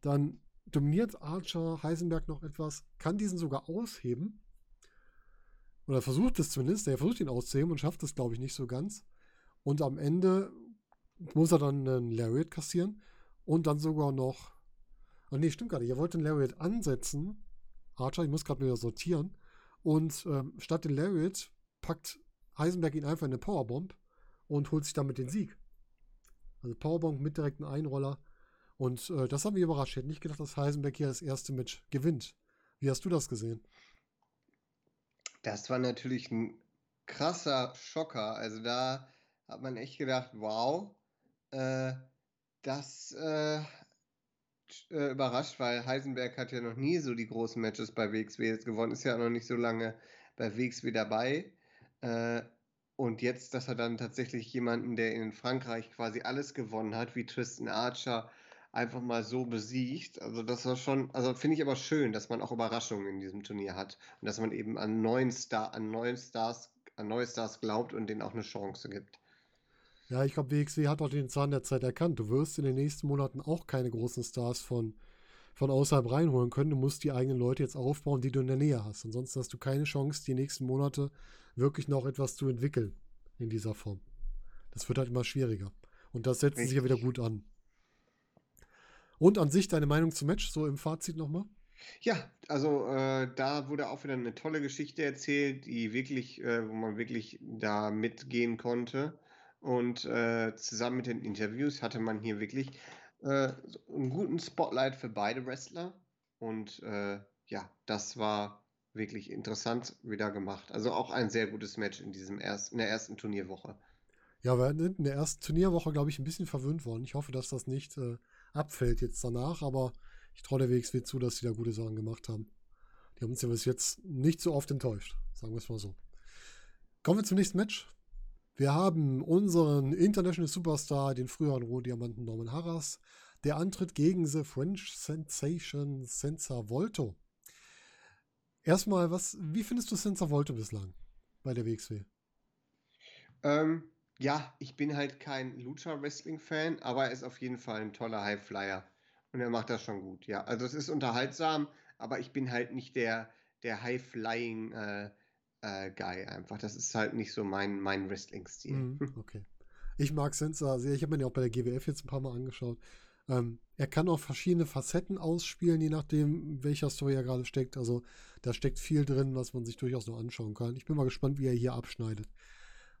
Dann dominiert Archer Heisenberg noch etwas, kann diesen sogar ausheben oder versucht es zumindest. Er versucht ihn auszuheben und schafft es, glaube ich, nicht so ganz. Und am Ende muss er dann einen Lariat kassieren und dann sogar noch. Oh nee, stimmt gar nicht. Er wollte einen Lariat ansetzen. Archer, ich muss gerade wieder sortieren. Und ähm, statt den Lariat packt Heisenberg ihn einfach in eine Powerbomb und holt sich damit den Sieg. Also Powerbomb mit direkten Einroller. Und äh, das hat mich überrascht. Ich hätte nicht gedacht, dass Heisenberg hier das erste Match gewinnt. Wie hast du das gesehen? Das war natürlich ein krasser Schocker. Also da hat man echt gedacht, wow, äh, das äh, äh, überrascht, weil Heisenberg hat ja noch nie so die großen Matches bei WXW jetzt gewonnen, ist ja noch nicht so lange bei WXW dabei. Äh, und jetzt, dass er dann tatsächlich jemanden, der in Frankreich quasi alles gewonnen hat, wie Tristan Archer, einfach mal so besiegt. Also das war schon, also finde ich aber schön, dass man auch Überraschungen in diesem Turnier hat und dass man eben an neuen Star, an neuen Stars, an neue Stars glaubt und denen auch eine Chance gibt. Ja, ich glaube, WXW hat auch den Zahn der Zeit erkannt. Du wirst in den nächsten Monaten auch keine großen Stars von, von außerhalb reinholen können. Du musst die eigenen Leute jetzt aufbauen, die du in der Nähe hast. Ansonsten hast du keine Chance, die nächsten Monate wirklich noch etwas zu entwickeln in dieser Form. Das wird halt immer schwieriger. Und das setzt sich ja wieder gut an. Und an sich deine Meinung zum Match, so im Fazit nochmal? Ja, also äh, da wurde auch wieder eine tolle Geschichte erzählt, die wirklich, äh, wo man wirklich da mitgehen konnte. Und äh, zusammen mit den Interviews hatte man hier wirklich äh, einen guten Spotlight für beide Wrestler. Und äh, ja, das war wirklich interessant wieder gemacht. Also auch ein sehr gutes Match in diesem erst, in der ersten Turnierwoche. Ja, wir sind in der ersten Turnierwoche, glaube ich, ein bisschen verwöhnt worden. Ich hoffe, dass das nicht äh, abfällt jetzt danach, aber ich traue der WXW zu, dass sie da gute Sachen gemacht haben. Die haben uns ja bis jetzt nicht so oft enttäuscht, sagen wir es mal so. Kommen wir zum nächsten Match. Wir haben unseren International Superstar, den früheren Rohdiamanten Norman Harras, der antritt gegen The French Sensation Senza Volto. Erstmal, was, wie findest du Senza Volto bislang bei der WXW? Ähm, ja, ich bin halt kein Lucha Wrestling Fan, aber er ist auf jeden Fall ein toller Highflyer und er macht das schon gut. Ja, also es ist unterhaltsam, aber ich bin halt nicht der der High Flying äh, äh, Guy einfach. Das ist halt nicht so mein, mein Wrestling-Stil. Mm, okay. Ich mag Sensa sehr. Ich habe mir ja auch bei der GWF jetzt ein paar Mal angeschaut. Ähm, er kann auch verschiedene Facetten ausspielen, je nachdem, welcher Story er gerade steckt. Also da steckt viel drin, was man sich durchaus noch anschauen kann. Ich bin mal gespannt, wie er hier abschneidet.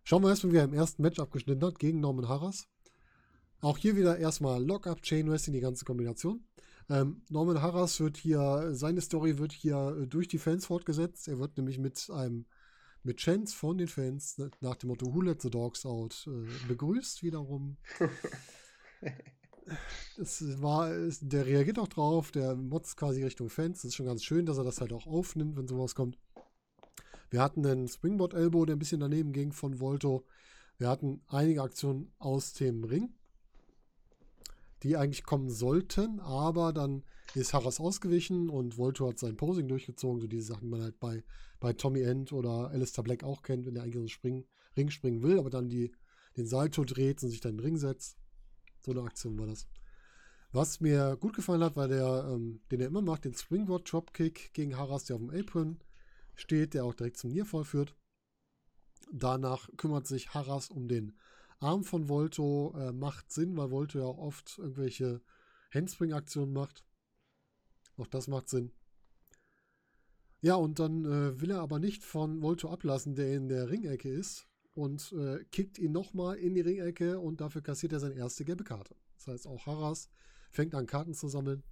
Schauen wir erstmal, wie er im ersten Match abgeschnitten hat gegen Norman Harras. Auch hier wieder erstmal Lockup, Chain Wrestling, die ganze Kombination. Ähm, Norman Harras wird hier, seine Story wird hier äh, durch die Fans fortgesetzt. Er wird nämlich mit einem mit Chance von den Fans nach dem Motto Who let the dogs out äh, begrüßt wiederum. es war, der reagiert auch drauf, der motzt quasi Richtung Fans. Das ist schon ganz schön, dass er das halt auch aufnimmt, wenn sowas kommt. Wir hatten einen Springboard Elbow, der ein bisschen daneben ging von Volto. Wir hatten einige Aktionen aus dem Ring die eigentlich kommen sollten, aber dann ist Harras ausgewichen und Volto hat sein Posing durchgezogen, so diese Sachen, die man halt bei, bei Tommy End oder Alistair Black auch kennt, wenn der eigentlich so einen Spring, Ring springen will, aber dann die, den Salto dreht und sich dann in den Ring setzt. So eine Aktion war das. Was mir gut gefallen hat, war der, ähm, den er immer macht, den Springboard Dropkick gegen Harras, der auf dem Apron steht, der auch direkt zum Nearfall führt. Danach kümmert sich Harras um den Arm von Volto äh, macht Sinn, weil Volto ja auch oft irgendwelche Handspring-Aktionen macht. Auch das macht Sinn. Ja, und dann äh, will er aber nicht von Volto ablassen, der in der Ringecke ist und äh, kickt ihn nochmal in die Ringecke und dafür kassiert er seine erste gelbe Karte. Das heißt, auch Harras fängt an, Karten zu sammeln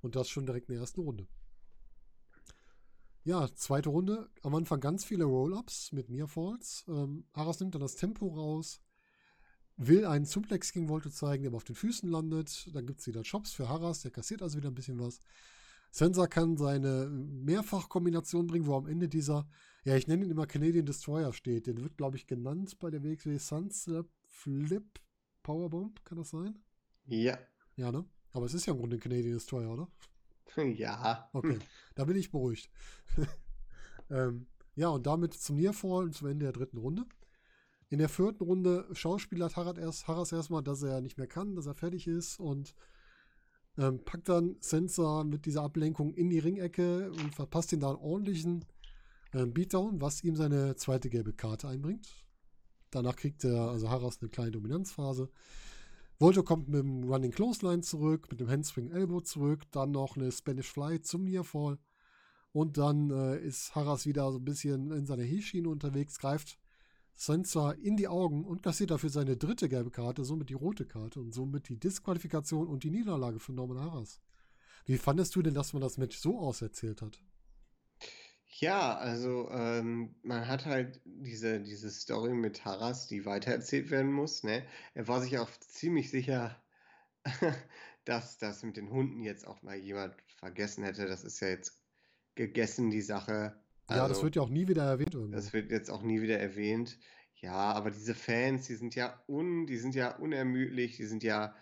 und das schon direkt in der ersten Runde. Ja, zweite Runde. Am Anfang ganz viele Roll-Ups mit Nearfalls. Ähm, Harras nimmt dann das Tempo raus, will einen Suplex gegen Volto zeigen, der aber auf den Füßen landet. Dann gibt es wieder Chops für Harras, der kassiert also wieder ein bisschen was. Sensor kann seine Mehrfachkombination bringen, wo am Ende dieser, ja, ich nenne ihn immer Canadian Destroyer steht. Den wird, glaube ich, genannt bei der WXW Sunslap Flip Powerbomb, kann das sein? Ja. Ja, ne? Aber es ist ja im Grunde ein Canadian Destroyer, oder? Ja. Okay, da bin ich beruhigt. ähm, ja, und damit zum Nearfall und zum Ende der dritten Runde. In der vierten Runde schauspielert Harald erst, Harras erstmal, dass er nicht mehr kann, dass er fertig ist und ähm, packt dann Sensor mit dieser Ablenkung in die Ringecke und verpasst ihn da einen ordentlichen äh, Beatdown, was ihm seine zweite gelbe Karte einbringt. Danach kriegt er, also Harras, eine kleine Dominanzphase. Volto kommt mit dem Running Clothesline zurück, mit dem Handspring Elbow zurück, dann noch eine Spanish Fly zum Nearfall. Und dann äh, ist Harras wieder so ein bisschen in seiner Heelschiene unterwegs, greift Sensor in die Augen und kassiert dafür seine dritte gelbe Karte, somit die rote Karte und somit die Disqualifikation und die Niederlage für Norman Harras. Wie fandest du denn, dass man das Match so auserzählt hat? Ja, also ähm, man hat halt diese, diese Story mit Harras, die weitererzählt werden muss. Ne? Er war sich auch ziemlich sicher, dass das mit den Hunden jetzt auch mal jemand vergessen hätte. Das ist ja jetzt gegessen, die Sache. Ja, das also wird ja auch nie wieder erwähnt irgendwo. Das wird jetzt auch nie wieder erwähnt. Ja, aber diese Fans, die sind ja un, die sind ja unermüdlich, die sind ja,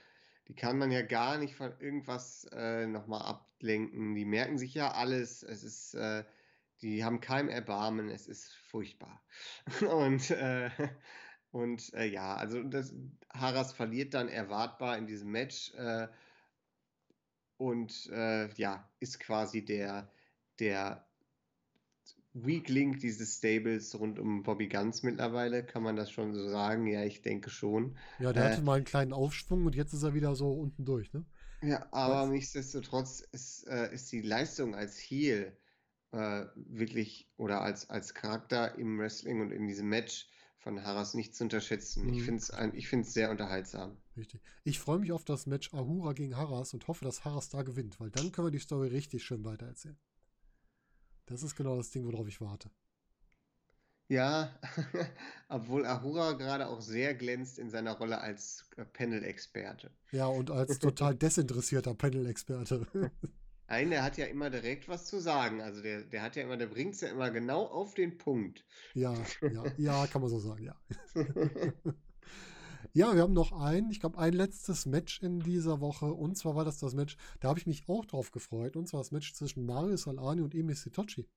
die kann man ja gar nicht von irgendwas äh, nochmal ablenken. Die merken sich ja alles. Es ist, äh, die haben kein Erbarmen, es ist furchtbar. und äh, und äh, ja, also das, Haras verliert dann erwartbar in diesem Match äh, und äh, ja, ist quasi der, der Weak Link dieses Stables rund um Bobby Guns mittlerweile, kann man das schon so sagen? Ja, ich denke schon. Ja, der äh, hatte mal einen kleinen Aufschwung und jetzt ist er wieder so unten durch, ne? Ja, aber Was? nichtsdestotrotz ist, äh, ist die Leistung als Heel äh, wirklich oder als, als Charakter im Wrestling und in diesem Match von Harras nicht zu unterschätzen. Mhm. Ich finde es ich find's sehr unterhaltsam. Richtig. Ich freue mich auf das Match Ahura gegen Harras und hoffe, dass Harras da gewinnt, weil dann können wir die Story richtig schön weitererzählen. Das ist genau das Ding, worauf ich warte. Ja, obwohl Ahura gerade auch sehr glänzt in seiner Rolle als äh, Panel-Experte. Ja, und als total desinteressierter Panel-Experte. Nein, der hat ja immer direkt was zu sagen. Also der, der hat ja immer, der bringt es ja immer genau auf den Punkt. Ja, ja, ja, kann man so sagen, ja. ja, wir haben noch ein, ich glaube, ein letztes Match in dieser Woche. Und zwar war das das Match, da habe ich mich auch drauf gefreut. Und zwar das Match zwischen Marius Alani und Emi Sitochi.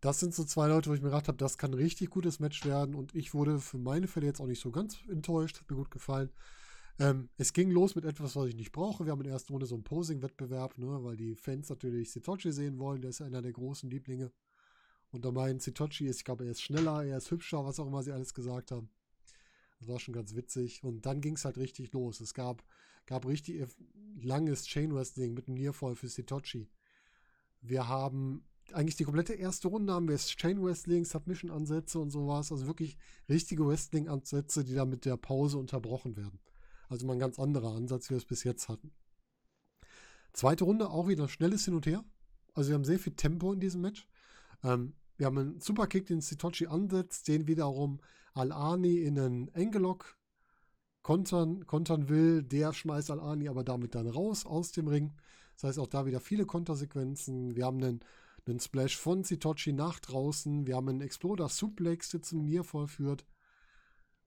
Das sind so zwei Leute, wo ich mir gedacht habe, das kann ein richtig gutes Match werden. Und ich wurde für meine Fälle jetzt auch nicht so ganz enttäuscht. Hat mir gut gefallen. Ähm, es ging los mit etwas, was ich nicht brauche. Wir haben in der ersten Runde so einen Posing-Wettbewerb, ne, weil die Fans natürlich Sitochi sehen wollen. Der ist einer der großen Lieblinge. Und da meinen Sitochi ist, ich glaube, er ist schneller, er ist hübscher, was auch immer sie alles gesagt haben. Das war schon ganz witzig. Und dann ging es halt richtig los. Es gab, gab richtig langes Chain Wrestling mit einem Nearfall für Sitochi. Wir haben eigentlich die komplette erste Runde haben wir Chain Wrestling, Submission-Ansätze und sowas. Also wirklich richtige Wrestling-Ansätze, die da mit der Pause unterbrochen werden. Also mal ein ganz anderer Ansatz, wie wir es bis jetzt hatten. Zweite Runde auch wieder schnelles Hin und Her. Also wir haben sehr viel Tempo in diesem Match. Ähm, wir haben einen Superkick, den Sitochi ansetzt, den wiederum Al-Ani in einen Engelock kontern, kontern will. Der schmeißt Al-Ani aber damit dann raus aus dem Ring. Das heißt auch da wieder viele Kontersequenzen. Wir haben einen, einen Splash von Sitochi nach draußen. Wir haben einen Exploder Suplex, der zum Nier vollführt.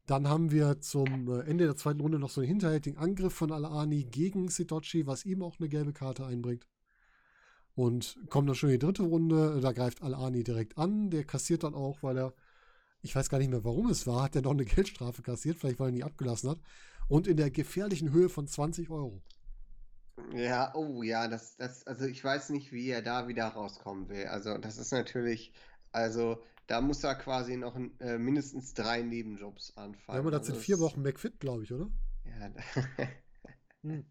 Dann haben wir zum äh, Ende der zweiten Runde noch so einen hinterhältigen Angriff von Alani gegen Sitochi, was ihm auch eine gelbe Karte einbringt. Und kommt dann schon in die dritte Runde, da greift Alani direkt an. Der kassiert dann auch, weil er, ich weiß gar nicht mehr, warum es war, hat er noch eine Geldstrafe kassiert, vielleicht weil er nie abgelassen hat. Und in der gefährlichen Höhe von 20 Euro. Ja, oh ja, das, das, also ich weiß nicht, wie er da wieder rauskommen will. Also, das ist natürlich, also da muss er quasi noch äh, mindestens drei Nebenjobs anfangen. Ja, aber das also sind vier Wochen McFit, glaube ich, oder? Ja. hm.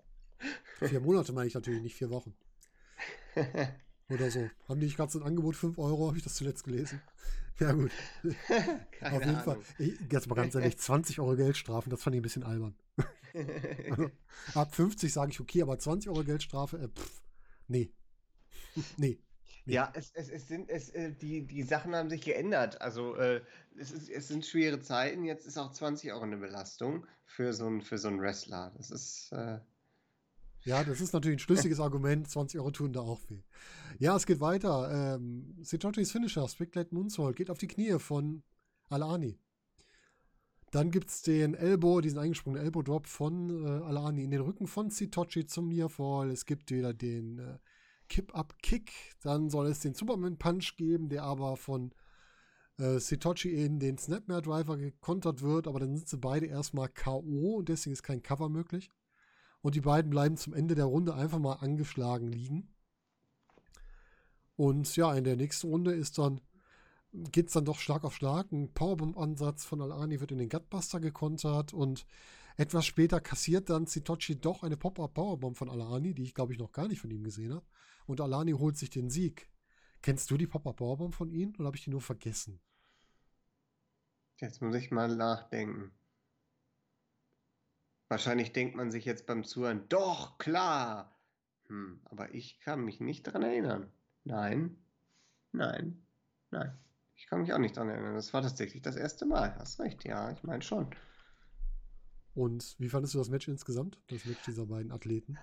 Vier Monate meine ich natürlich, nicht vier Wochen. Oder so. Haben die nicht gerade so ein Angebot 5 Euro, habe ich das zuletzt gelesen. Ja, gut. Keine Auf jeden Ahnung. Fall. Ich, jetzt mal ganz ehrlich, 20 Euro Geldstrafen, das fand ich ein bisschen albern. Also, ab 50 sage ich okay, aber 20 Euro Geldstrafe, äh, pff, nee. nee. Ja, es, es, es sind, es, äh, die, die Sachen haben sich geändert. Also äh, es, ist, es sind schwere Zeiten. Jetzt ist auch 20 Euro eine Belastung für so einen, für so einen Wrestler. Das ist. Äh, Ja, das ist natürlich ein schlüssiges Argument. 20 Euro tun da auch weh. Ja, es geht weiter. Ähm, Finisher, Spickled Moonsault, geht auf die Knie von Alani. Dann gibt es den Elbow, diesen eingesprungenen Elbow-Drop von äh, Alani in den Rücken von Sitochi zum Nearfall. Es gibt wieder den äh, Kip-Up-Kick. Dann soll es den Superman-Punch geben, der aber von äh, Sitochi in den Snapmare-Driver gekontert wird. Aber dann sind sie beide erstmal K.O. und deswegen ist kein Cover möglich. Und die beiden bleiben zum Ende der Runde einfach mal angeschlagen liegen. Und ja, in der nächsten Runde ist dann, geht es dann doch Schlag auf Schlag. Ein Powerbomb-Ansatz von Alani wird in den Gutbuster gekontert und etwas später kassiert dann Sitochi doch eine Pop-Up-Powerbomb von Alani, die ich glaube ich noch gar nicht von ihm gesehen habe. Und Alani holt sich den Sieg. Kennst du die Pop-Up-Powerbomb von ihm oder habe ich die nur vergessen? jetzt muss ich mal nachdenken. Wahrscheinlich denkt man sich jetzt beim Zuhören, doch, klar. Hm, aber ich kann mich nicht dran erinnern. Nein, nein, nein. Ich kann mich auch nicht dran erinnern. Das war tatsächlich das erste Mal. Hast recht, ja, ich meine schon. Und wie fandest du das Match insgesamt? Das Match dieser beiden Athleten?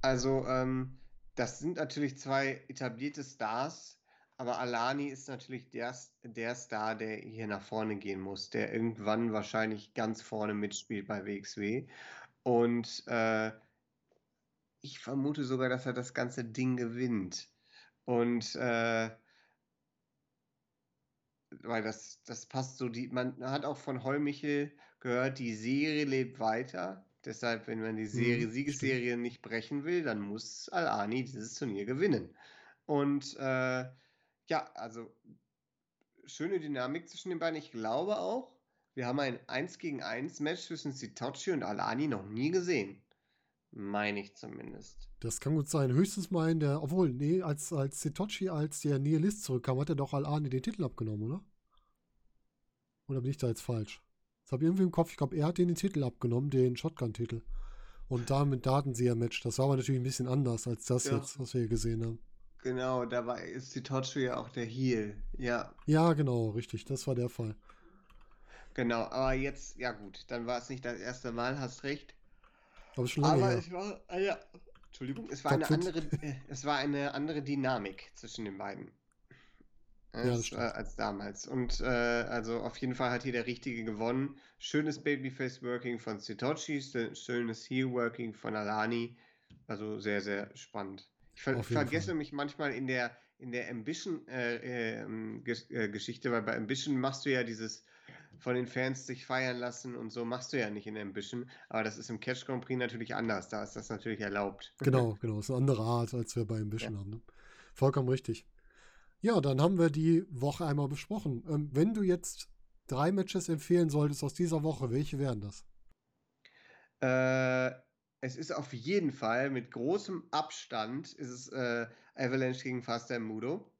Also, ähm, das sind natürlich zwei etablierte Stars, aber Alani ist natürlich der, der Star, der hier nach vorne gehen muss, der irgendwann wahrscheinlich ganz vorne mitspielt bei WXW. Und äh, ich vermute sogar, dass er das ganze Ding gewinnt. Und äh, weil das, das passt so, die, man hat auch von Heumichel gehört, die Serie lebt weiter. Deshalb, wenn man die Serie, Mhm, Siegesserie nicht brechen will, dann muss Al-Ani dieses Turnier gewinnen. Und äh, ja, also schöne Dynamik zwischen den beiden. Ich glaube auch, wir haben ein 1 gegen 1 Match zwischen Sitochi und Alani noch nie gesehen. Meine ich zumindest. Das kann gut sein. Höchstens mal in der, obwohl, nee, als, als Sitochi, als der Nihilist zurückkam, hat er doch Al-Ani den Titel abgenommen, oder? Oder bin ich da jetzt falsch? Das habe ich irgendwie im Kopf. Ich glaube, er hat den, Titel abgenommen, den Shotgun-Titel. Und damit da hatten sie ja Match. Das war aber natürlich ein bisschen anders als das Ja. jetzt, was wir hier gesehen haben. Genau, dabei ist Sitochu ja auch der Heel. Ja. Ja, genau, richtig. Das war der Fall. Genau, aber jetzt, ja gut, dann war es nicht das erste Mal, hast recht. Aber schon lange Aber her. es war, ah ja, Entschuldigung, es war eine Topfit. andere, äh, es war eine andere Dynamik zwischen den beiden. Ja, Als, äh, stimmt. als damals. Und äh, also auf jeden Fall hat hier der Richtige gewonnen. Schönes Babyface-Working von Sitochi, sch- schönes Heel-Working von Alani. Also sehr, sehr spannend. Ich ver vergesse Fall. mich manchmal in der, in der Ambition-Geschichte, weil bei Ambition machst du ja dieses von den Fans sich feiern lassen und so machst du ja nicht in Ambition. Aber das ist im Catch Grand Prix natürlich anders. Da ist das natürlich erlaubt. Genau, genau. Das ist eine andere Art, als wir bei Ambition haben. Ne? Vollkommen richtig. Ja, dann haben wir die Woche einmal besprochen. Ähm, wenn du jetzt drei Matches empfehlen solltest aus dieser Woche, welche wären das? Äh, es ist auf jeden Fall mit großem Abstand ist es äh, Avalanche gegen Faster Mudo.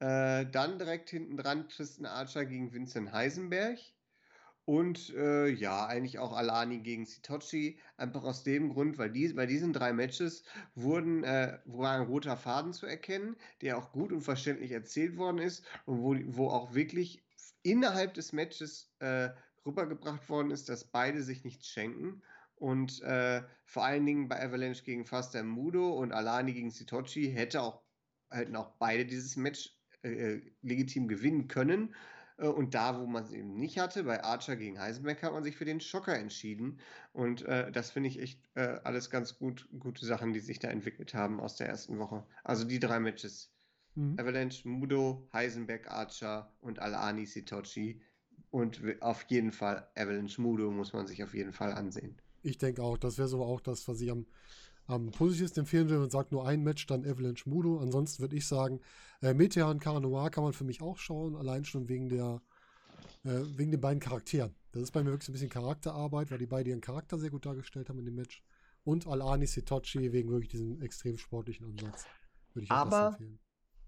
Äh, dann direkt hinten dran Tristan Archer gegen Vincent Heisenberg. Und äh, ja, eigentlich auch Alani gegen Sitochi. Einfach aus dem Grund, weil die, bei diesen drei Matches wurden, äh, war ein roter Faden zu erkennen, der auch gut und verständlich erzählt worden ist und wo, wo auch wirklich innerhalb des Matches äh, rübergebracht worden ist, dass beide sich nichts schenken. Und äh, vor allen Dingen bei Avalanche gegen Faster Mudo und Alani gegen Sitochi hätte auch, hätten auch beide dieses Match äh, legitim gewinnen können. Äh, Und da, wo man es eben nicht hatte, bei Archer gegen Heisenberg, hat man sich für den Schocker entschieden. Und äh, das finde ich echt äh, alles ganz gut, gute Sachen, die sich da entwickelt haben aus der ersten Woche. Also die drei Matches. Mhm. Avalanche, Mudo, Heisenberg, Archer und Alani Sitochi. Und auf jeden Fall Avalanche Mudo muss man sich auf jeden Fall ansehen. Ich denke auch, das wäre so auch das, was ich am, am positivsten empfehlen würde. Man sagt nur ein Match, dann Avalanche Mudo. Ansonsten würde ich sagen, äh, Meteor und Caranoir kann man für mich auch schauen, allein schon wegen der äh, wegen den beiden Charakteren. Das ist bei mir wirklich so ein bisschen Charakterarbeit, weil die beiden ihren Charakter sehr gut dargestellt haben in dem Match. Und Alani Sitochi wegen wirklich diesem extrem sportlichen Ansatz. Würde ich auch Aber- das empfehlen.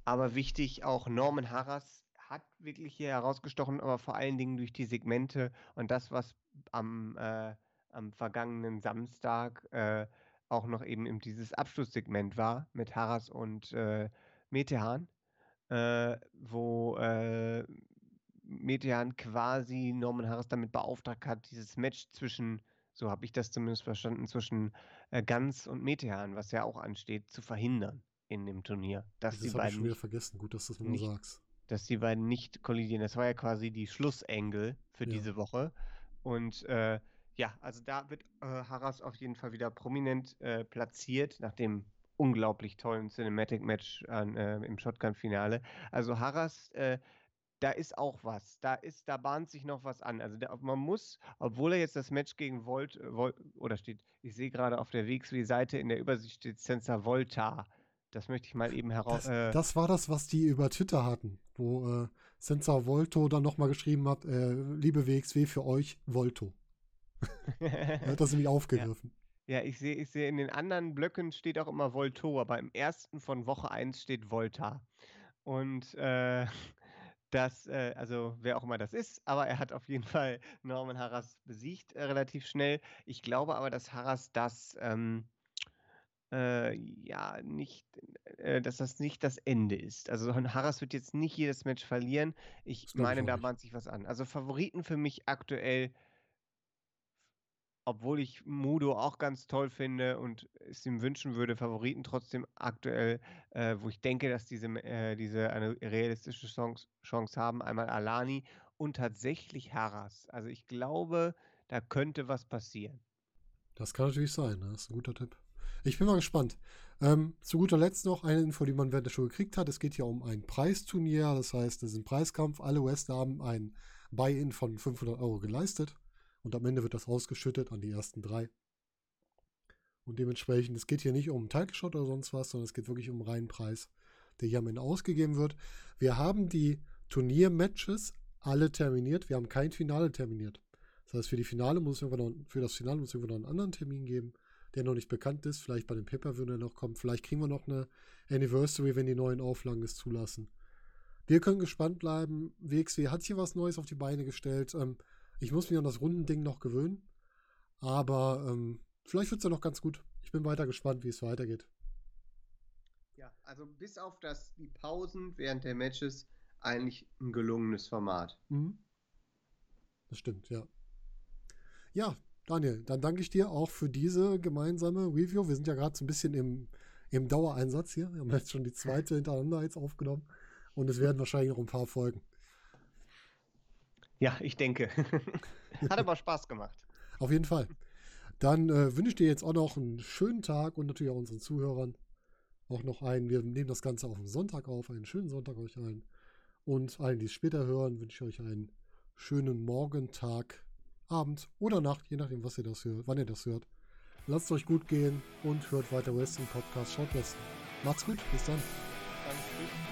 Aber wichtig, auch Norman Harras hat wirklich hier herausgestochen, aber vor allen Dingen durch die Segmente und das, was am, äh, am vergangenen Samstag äh, auch noch eben in dieses Abschlusssegment war mit Harras und äh, Metehan, äh, wo äh, Metehan quasi Norman Harras damit beauftragt hat, dieses Match zwischen, so habe ich das zumindest verstanden, zwischen äh, Ganz und Metehan, was ja auch ansteht, zu verhindern in dem Turnier. Dass die Das habe ich beiden schon wieder vergessen. Gut, dass du das nochmal nicht- sagst. dass die beiden nicht kollidieren. Das war ja quasi die Schlussengel für Ja. diese Woche. Und äh, ja, also da wird äh, Harras auf jeden Fall wieder prominent äh, platziert, nach dem unglaublich tollen Cinematic Match an, äh, im Shotgun-Finale. Also Harras, äh, da ist auch was. Da ist, da bahnt sich noch was an. Also der, man muss, obwohl er jetzt das Match gegen Volt, äh, Vol oder steht, ich sehe gerade auf der WXW-Seite in der Übersicht steht Sensor Volta. Das möchte ich mal eben heraus. Das, Äh, das war das, was die über Twitter hatten, wo äh, Senza Volto dann nochmal geschrieben hat, liebe WXW für euch, Volto. Er hat das nämlich aufgegriffen. Ja, ich sehe, ich sehe in den anderen Blöcken steht auch immer Volto, aber im ersten von Woche 1 steht Volta. Und äh, das, äh, also wer auch immer das ist, aber er hat auf jeden Fall Norman Harras besiegt äh, relativ schnell. Ich glaube aber, dass Harras das ähm, äh, ja nicht, äh, dass das nicht das Ende ist. Also Harras wird jetzt nicht jedes Match verlieren. Ich meine, da bahnt sich was an. Also Favoriten für mich aktuell obwohl ich Mudo auch ganz toll finde und es ihm wünschen würde, Favoriten trotzdem aktuell, äh, wo ich denke, dass diese, äh, diese eine realistische Chance, Chance haben, einmal Alani und tatsächlich Harras. Also ich glaube, da könnte was passieren. Das kann natürlich sein, ne? das ist ein guter Tipp. Ich bin mal gespannt. Ähm, zu guter Letzt noch eine Info, die man während der Show gekriegt hat. Es geht hier um ein Preisturnier, das heißt, es ist ein Preiskampf. Alle Wrestler haben ein Buy-in von 500 Euro geleistet und am Ende wird das ausgeschüttet an die ersten drei. Und dementsprechend, es geht hier nicht um Title-Shot oder sonst was, sondern es geht wirklich um einen reinen Preis, der hier am Ende ausgegeben wird. Wir haben die Turnier-Matches alle terminiert. Wir haben kein Finale terminiert. Das heißt, für, die Finale muss irgendwann noch, für das Finale muss es irgendwann noch einen anderen Termin geben, der noch nicht bekannt ist. Vielleicht bei dem Pay-Per-View, noch kommt. Vielleicht kriegen wir noch eine Anniversary, wenn die neuen Auflagen es zulassen. Wir können gespannt bleiben. WXW hat hier was Neues auf die Beine gestellt. Ähm, ich muss mich an das Rundending noch gewöhnen. Aber ähm, vielleicht wird es ja noch ganz gut. Ich bin weiter gespannt, wie es weitergeht. Ja, Ja, also bis auf das, die Pausen während der Matches eigentlich ein gelungenes Format. Mhm. Das stimmt, ja. Ja, Daniel, dann danke ich dir auch für diese gemeinsame Review. Wir sind ja gerade so ein bisschen im, im Dauereinsatz hier. Wir haben jetzt schon die zweite hintereinander jetzt aufgenommen. Und es werden wahrscheinlich noch ein paar Folgen. Ja, ich denke. Hat aber Spaß gemacht. Auf jeden Fall. Dann äh, wünsche ich dir jetzt auch noch einen schönen Tag und natürlich auch unseren Zuhörern auch noch einen. Wir nehmen das Ganze auf den Sonntag auf. Einen schönen Sonntag euch allen. Und allen, die es später hören, wünsche ich euch einen schönen Morgen, Tag, Abend oder Nacht, je nachdem, was ihr das hört, wann ihr das hört. Lasst es euch gut gehen und hört weiter Wrestling Podcast. Schaut Wrestling. Macht's gut, bis dann. Danke.